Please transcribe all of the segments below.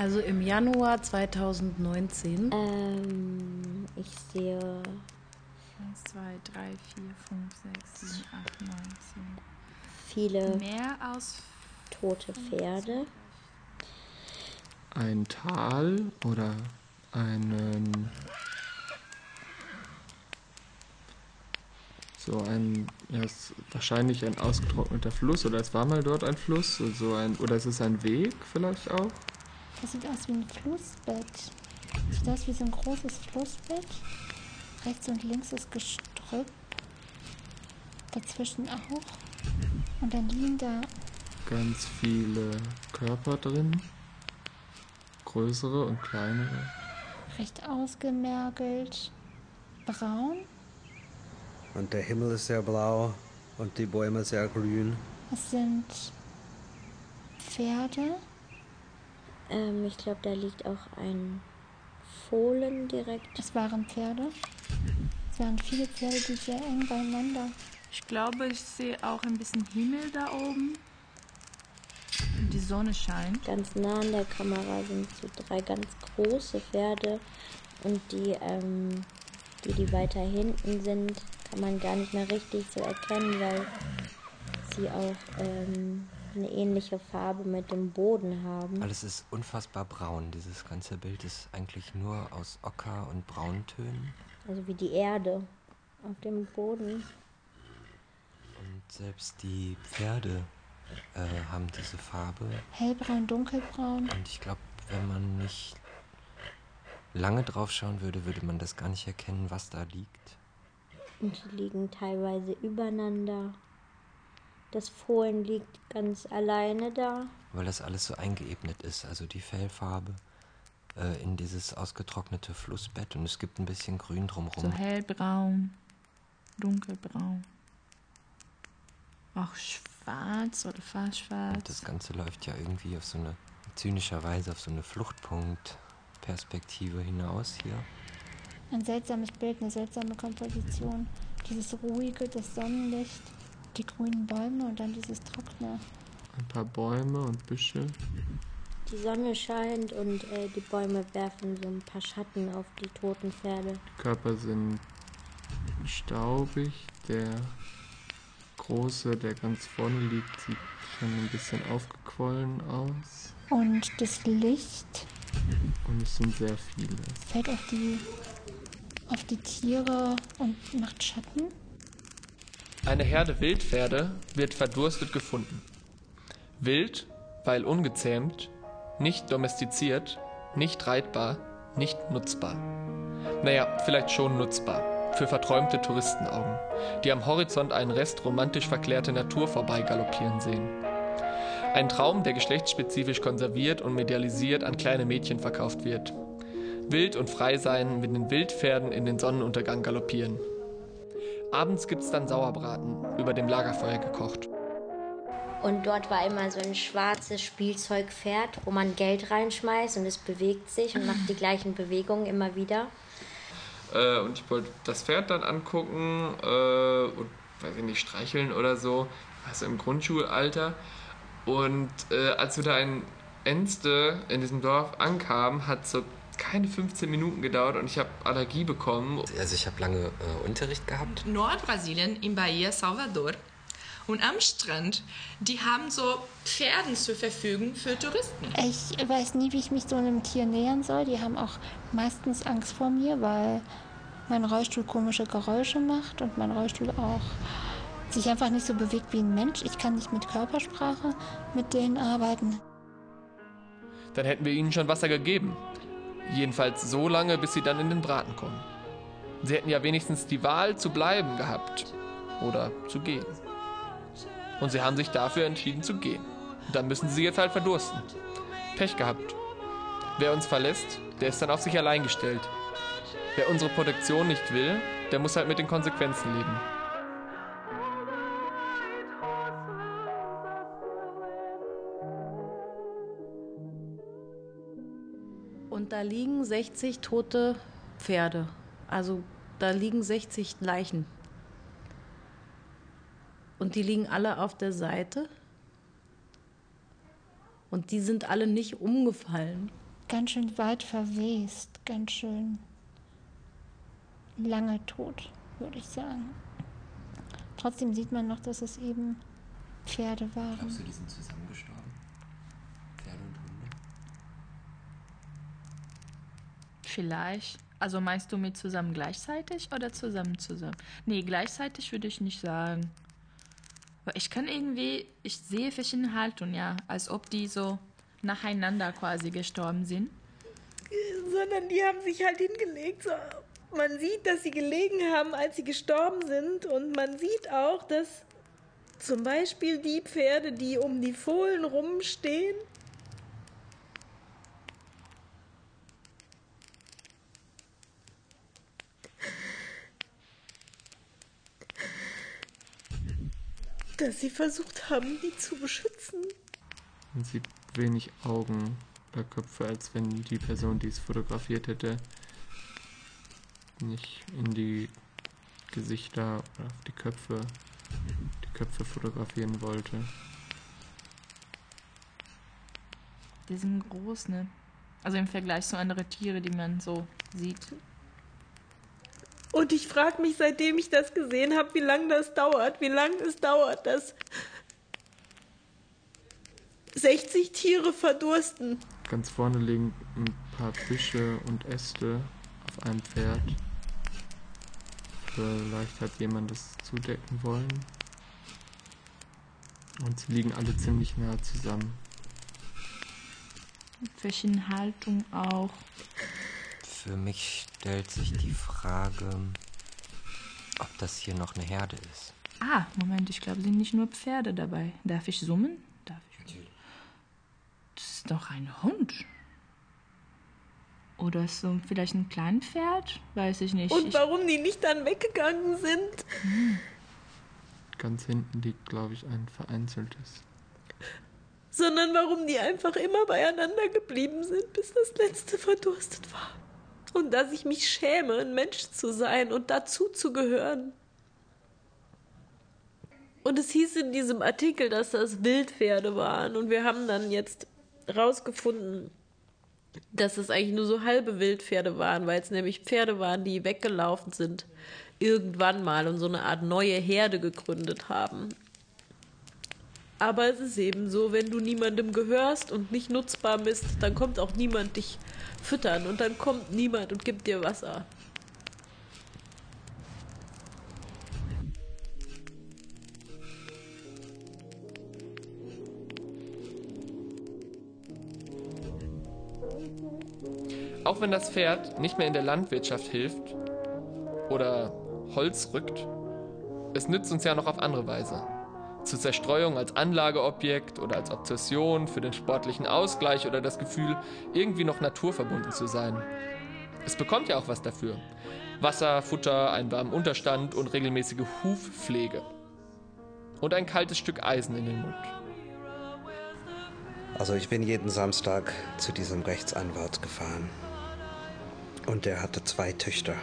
Also im Januar 2019. Ähm, ich sehe 1, 2, 3, 4, 5, 6, 7, 8, 9, 10. viele Mehr als tote Pferde. Ein Tal oder einen. So ein, ja, es ist wahrscheinlich ein ausgetrockneter Fluss oder es war mal dort ein Fluss, so ein, oder es ist ein Weg vielleicht auch. Das sieht aus wie ein Flussbett. Sieht aus wie so ein großes Flussbett. Rechts und links ist Gestrüpp. Dazwischen auch. Und dann liegen da Ganz viele Körper drin, größere und kleinere. recht ausgemergelt braun. Und der Himmel ist sehr blau und die Bäume sehr grün. Es sind Pferde. Ähm, ich glaube, da liegt auch ein Fohlen direkt. Es waren Pferde. Es waren viele Pferde, die sehr eng beieinander. Ich glaube, ich sehe auch ein bisschen Himmel da oben. Und die Sonne scheint. Ganz nah an der Kamera sind so drei ganz große Pferde. Und die, ähm, die, die weiter hinten sind, kann man gar nicht mehr richtig so erkennen, weil sie auch ähm, eine ähnliche Farbe mit dem Boden haben. Alles ist unfassbar braun. Dieses ganze Bild ist eigentlich nur aus Ocker- und Brauntönen. Also wie die Erde auf dem Boden. Und selbst die Pferde äh, haben diese Farbe. Hellbraun, dunkelbraun. Und ich glaube, wenn man nicht lange drauf schauen würde, würde man das gar nicht erkennen, was da liegt. Und die liegen teilweise übereinander. Das Fohlen liegt ganz alleine da. Weil das alles so eingeebnet ist. Also die Fellfarbe äh, in dieses ausgetrocknete Flussbett und es gibt ein bisschen Grün So drumherum. hellbraun, dunkelbraun. Auch schwarz oder fast schwarz. Und das Ganze läuft ja irgendwie auf so eine zynischerweise auf so eine Fluchtpunktperspektive hinaus hier. Ein seltsames Bild, eine seltsame Komposition. Dieses ruhige, das Sonnenlicht, die grünen Bäume und dann dieses trockene. Ein paar Bäume und Büsche. Die Sonne scheint und äh, die Bäume werfen so ein paar Schatten auf die toten Pferde. Die Körper sind staubig. Der große, der ganz vorne liegt, sieht schon ein bisschen aufgequollen aus. Und das Licht Und es sind sehr viele. fällt auf die, auf die Tiere und macht Schatten. Eine Herde Wildpferde wird verdurstet gefunden. Wild, weil ungezähmt, nicht domestiziert, nicht reitbar, nicht nutzbar. Naja, vielleicht schon nutzbar. Für verträumte Touristenaugen, die am Horizont einen Rest romantisch verklärte Natur vorbeigaloppieren sehen. Ein Traum, der geschlechtsspezifisch konserviert und medialisiert an kleine Mädchen verkauft wird. Wild und frei sein, mit den Wildpferden in den Sonnenuntergang galoppieren. Abends gibt's dann Sauerbraten, über dem Lagerfeuer gekocht. Und dort war immer so ein schwarzes Spielzeugpferd, wo man Geld reinschmeißt und es bewegt sich und macht die gleichen Bewegungen immer wieder. Äh, und ich wollte das Pferd dann angucken äh, und, weiß ich nicht, streicheln oder so. Also im Grundschulalter. Und äh, als wir da in Enste in diesem Dorf ankamen, hat so keine 15 Minuten gedauert und ich habe Allergie bekommen. Also ich habe lange äh, Unterricht gehabt. Nordbrasilien, in Bahia, Salvador. Und am Strand, die haben so Pferden zur Verfügung für Touristen. Ich weiß nie, wie ich mich so einem Tier nähern soll. Die haben auch meistens Angst vor mir, weil mein Rollstuhl komische Geräusche macht und mein Rollstuhl auch sich einfach nicht so bewegt wie ein Mensch. Ich kann nicht mit Körpersprache mit denen arbeiten. Dann hätten wir ihnen schon Wasser gegeben. Jedenfalls so lange, bis sie dann in den Braten kommen. Sie hätten ja wenigstens die Wahl zu bleiben gehabt oder zu gehen. Und sie haben sich dafür entschieden zu gehen. Und dann müssen sie jetzt halt verdursten. Pech gehabt. Wer uns verlässt, der ist dann auf sich allein gestellt. Wer unsere Protektion nicht will, der muss halt mit den Konsequenzen leben. Und da liegen 60 tote Pferde. Also da liegen 60 Leichen. Und die liegen alle auf der Seite. Und die sind alle nicht umgefallen. ganz schön weit verwest, ganz schön lange tot, würde ich sagen. Trotzdem sieht man noch, dass es eben Pferde waren. Glaubst du, die sind zusammen gestorben? Pferde und Hunde? Vielleicht. Also meinst du mit zusammen gleichzeitig oder zusammen zusammen? Nee, gleichzeitig würde ich nicht sagen. Aber ich kann irgendwie, ich sehe verschiedene Haltungen, ja, als ob die so nacheinander quasi gestorben sind. Sondern die haben sich halt hingelegt. So. Man sieht, dass sie gelegen haben, als sie gestorben sind. Und man sieht auch, dass zum Beispiel die Pferde, die um die Fohlen rumstehen, dass sie versucht haben, die zu beschützen. Man sieht wenig Augen oder Köpfe, als wenn die Person, die es fotografiert hätte, nicht in die Gesichter oder auf die Köpfe, die Köpfe fotografieren wollte. Die sind groß, ne? Also im Vergleich zu anderen Tieren, die man so sieht. Und ich frage mich, seitdem ich das gesehen habe, wie lange das dauert, wie lange es dauert, dass 60 Tiere verdursten. Ganz vorne liegen ein paar Büsche und Äste auf einem Pferd. Vielleicht hat jemand das zudecken wollen. Und sie liegen alle ziemlich nah zusammen. Mit verschiedenen Haltungen auch. Für mich stellt sich die Frage, ob das hier noch eine Herde ist. Ah, Moment, ich glaube, sind nicht nur Pferde dabei. Darf ich summen? Darf ich? Natürlich. Das ist doch ein Hund. Oder ist so vielleicht ein Kleinpferd? Weiß ich nicht. Und ich, warum die nicht dann weggegangen sind? Ganz hinten liegt, glaube ich, ein vereinzeltes. Sondern warum die einfach immer beieinander geblieben sind, bis das letzte verdurstet war. Und dass ich mich schäme, ein Mensch zu sein und dazu zu gehören. Und es hieß in diesem Artikel, dass das Wildpferde waren. Und wir haben dann jetzt rausgefunden, dass es eigentlich nur so halbe Wildpferde waren, weil es nämlich Pferde waren, die weggelaufen sind irgendwann mal und so eine Art neue Herde gegründet haben. Aber es ist eben so, wenn du niemandem gehörst und nicht nutzbar bist, dann kommt auch niemand dich füttern und dann kommt niemand und gibt dir Wasser. Auch wenn das Pferd nicht mehr in der Landwirtschaft hilft oder Holz rückt, es nützt uns ja noch auf andere Weise. Zur Zerstreuung als Anlageobjekt oder als Obsession für den sportlichen Ausgleich oder das Gefühl, irgendwie noch naturverbunden zu sein. Es bekommt ja auch was dafür. Wasser, Futter, einen warmen Unterstand und regelmäßige Hufpflege. Und ein kaltes Stück Eisen in den Mund. Also ich bin jeden Samstag zu diesem Rechtsanwalt gefahren. Und der hatte zwei Töchter.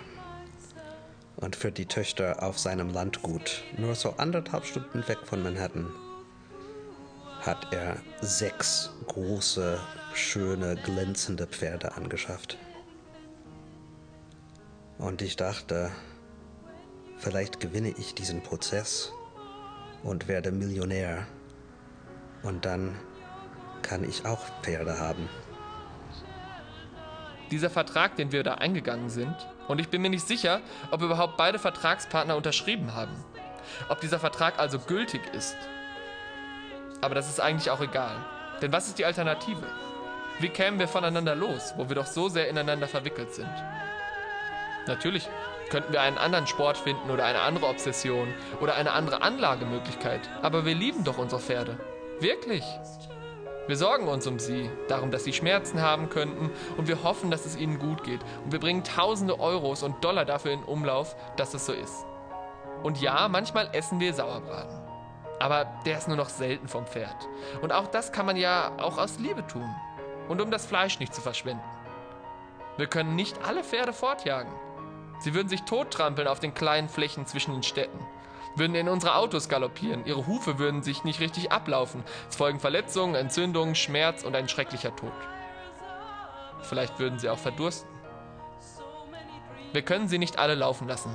Und für die Töchter auf seinem Landgut, nur so anderthalb Stunden weg von Manhattan, hat er sechs große, schöne, glänzende Pferde angeschafft. Und ich dachte, vielleicht gewinne ich diesen Prozess und werde Millionär. Und dann kann ich auch Pferde haben. Dieser Vertrag, den wir da eingegangen sind, und ich bin mir nicht sicher, ob überhaupt beide Vertragspartner unterschrieben haben. Ob dieser Vertrag also gültig ist. Aber das ist eigentlich auch egal. Denn was ist die Alternative? Wie kämen wir voneinander los, wo wir doch so sehr ineinander verwickelt sind? Natürlich könnten wir einen anderen Sport finden oder eine andere Obsession oder eine andere Anlagemöglichkeit. Aber wir lieben doch unsere Pferde. Wirklich. Wir sorgen uns um sie, darum, dass sie Schmerzen haben könnten und wir hoffen, dass es ihnen gut geht. Und wir bringen tausende Euros und Dollar dafür in Umlauf, dass es so ist. Und ja, manchmal essen wir Sauerbraten. Aber der ist nur noch selten vom Pferd. Und auch das kann man ja auch aus Liebe tun. Und um das Fleisch nicht zu verschwenden. Wir können nicht alle Pferde fortjagen. Sie würden sich tottrampeln auf den kleinen Flächen zwischen den Städten würden in unsere Autos galoppieren. Ihre Hufe würden sich nicht richtig ablaufen. Es folgen Verletzungen, Entzündungen, Schmerz und ein schrecklicher Tod. Vielleicht würden sie auch verdursten. Wir können sie nicht alle laufen lassen.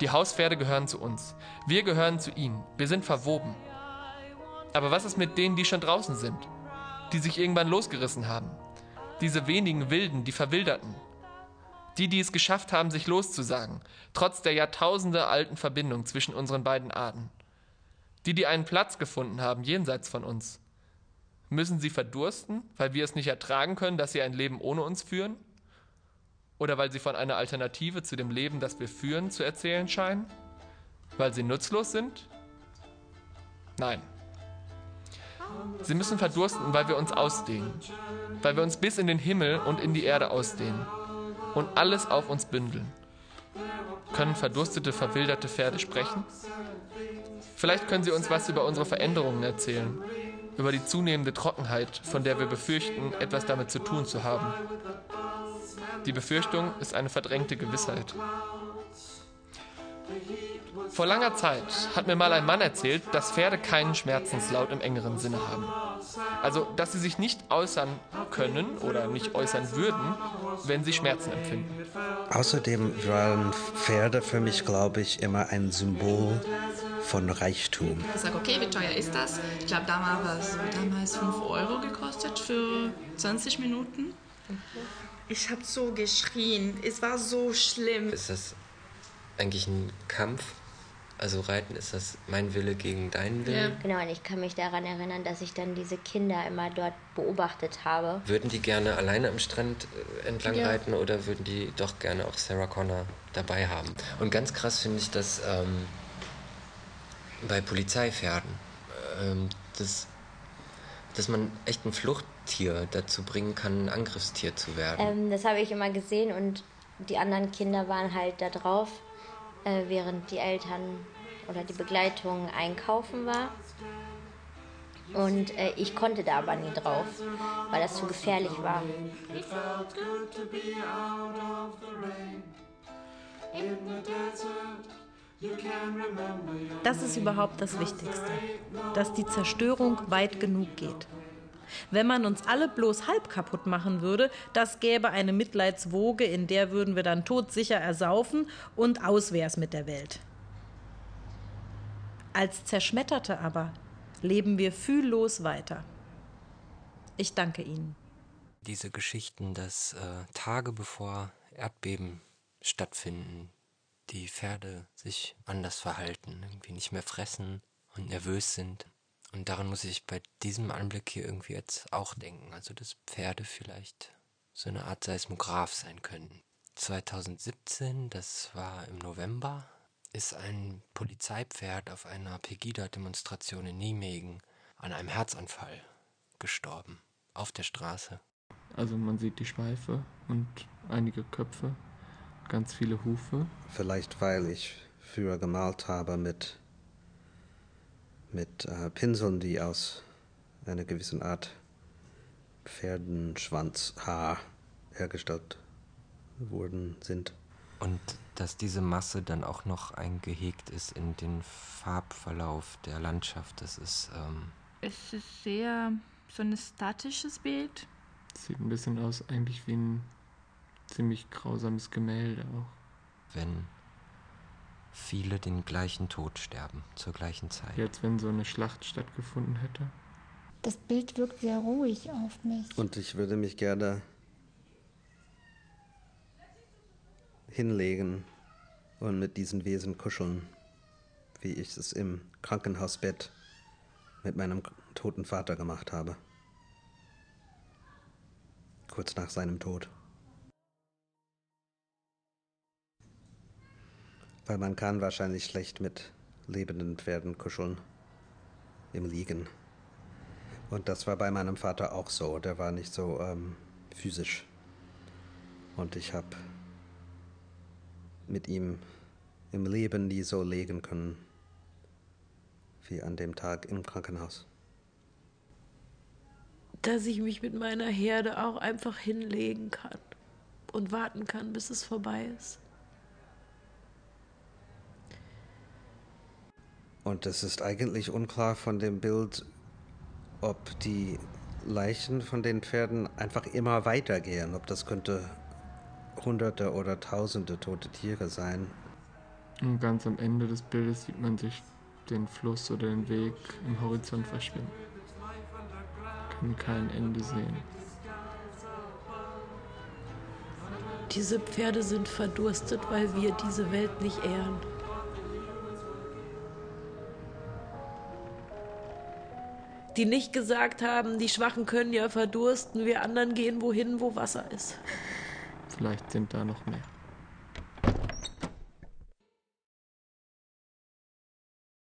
Die Hauspferde gehören zu uns. Wir gehören zu ihnen. Wir sind verwoben. Aber was ist mit denen, die schon draußen sind? Die sich irgendwann losgerissen haben? Diese wenigen Wilden, die Verwilderten? Die, die es geschafft haben, sich loszusagen, trotz der Jahrtausende alten Verbindung zwischen unseren beiden Arten? Die, die einen Platz gefunden haben jenseits von uns? Müssen sie verdursten, weil wir es nicht ertragen können, dass sie ein Leben ohne uns führen? Oder weil sie von einer Alternative zu dem Leben, das wir führen, zu erzählen scheinen? Weil sie nutzlos sind? Nein. Sie müssen verdursten, weil wir uns ausdehnen, weil wir uns bis in den Himmel und in die Erde ausdehnen und alles auf uns bündeln. Können verdurstete, verwilderte Pferde sprechen? Vielleicht können sie uns was über unsere Veränderungen erzählen, über die zunehmende Trockenheit, von der wir befürchten, etwas damit zu tun zu haben. Die Befürchtung ist eine verdrängte Gewissheit. Vor langer Zeit hat mir mal ein Mann erzählt, dass Pferde keinen Schmerzenslaut im engeren Sinne haben. Also, dass sie sich nicht äußern können oder nicht äußern würden, wenn sie Schmerzen empfinden. Außerdem waren Pferde für mich, glaube ich, immer ein Symbol von Reichtum. Ich sage, okay, wie teuer ist das? Ich glaube, damals war es damals 5 Euro gekostet für 20 Minuten. Ich habe so geschrien. Es war so schlimm. Ist das eigentlich ein Kampf? Also Reiten, ist das mein Wille gegen deinen Willen? Ja. Genau, und ich kann mich daran erinnern, dass ich dann diese Kinder immer dort beobachtet habe. Würden die gerne alleine am Strand äh, entlang Ja. reiten oder würden die doch gerne auch Sarah Connor dabei haben? Und ganz krass finde ich das ähm, bei Polizeipferden, ähm, dass, dass man echt ein Fluchttier dazu bringen kann, ein Angriffstier zu werden. Ähm, das habe ich immer gesehen und die anderen Kinder waren halt da drauf, äh, während die Eltern oder die Begleitung einkaufen war. Und äh, ich konnte da aber nie drauf, weil das zu gefährlich war. Das ist überhaupt das Wichtigste, dass die Zerstörung weit genug geht. Wenn man uns alle bloß halb kaputt machen würde, das gäbe eine Mitleidswoge, in der würden wir dann todsicher ersaufen und aus wär's mit der Welt. Als Zerschmetterte aber leben wir fühllos weiter. Ich danke Ihnen. Diese Geschichten, dass äh, Tage bevor Erdbeben stattfinden, die Pferde sich anders verhalten, irgendwie nicht mehr fressen und nervös sind. Und daran muss ich bei diesem Anblick hier irgendwie jetzt auch denken. Also, dass Pferde vielleicht so eine Art Seismograph sein können. 2017, das war im November, ist ein Polizeipferd auf einer Pegida-Demonstration in Nijmegen an einem Herzanfall gestorben. Auf der Straße. Also man sieht die Schweife und einige Köpfe, ganz viele Hufe. Vielleicht weil ich früher gemalt habe mit, mit äh, Pinseln, die aus einer gewissen Art Pferdenschwanzhaar hergestellt wurden, sind. Und dass diese Masse dann auch noch eingehegt ist in den Farbverlauf der Landschaft, das ist, ähm, Es ist sehr so ein statisches Bild. Sieht ein bisschen aus eigentlich wie ein ziemlich grausames Gemälde auch. wenn viele den gleichen Tod sterben zur gleichen Zeit. Als wenn so eine Schlacht stattgefunden hätte. Das Bild wirkt sehr ruhig auf mich. Und ich würde mich gerne hinlegen und mit diesen Wesen kuscheln, wie ich es im Krankenhausbett mit meinem toten Vater gemacht habe. Kurz nach seinem Tod. Weil man kann wahrscheinlich schlecht mit lebenden Pferden kuscheln. Im Liegen. Und das war bei meinem Vater auch so. Der war nicht so ähm, physisch. Und ich habe mit ihm im Leben nie so legen können wie an dem Tag im Krankenhaus. Dass ich mich mit meiner Herde auch einfach hinlegen kann und warten kann, bis es vorbei ist. Und es ist eigentlich unklar von dem Bild, ob die Leichen von den Pferden einfach immer weitergehen. Ob das könnte Hunderte oder Tausende tote Tiere sein. Und ganz am Ende des Bildes sieht man sich den Fluss oder den Weg im Horizont verschwinden. Kann kein Ende sehen. Diese Pferde sind verdurstet, weil wir diese Welt nicht ehren. Die nicht gesagt haben, die Schwachen können ja verdursten, wir anderen gehen wohin, wo Wasser ist. Vielleicht sind da noch mehr.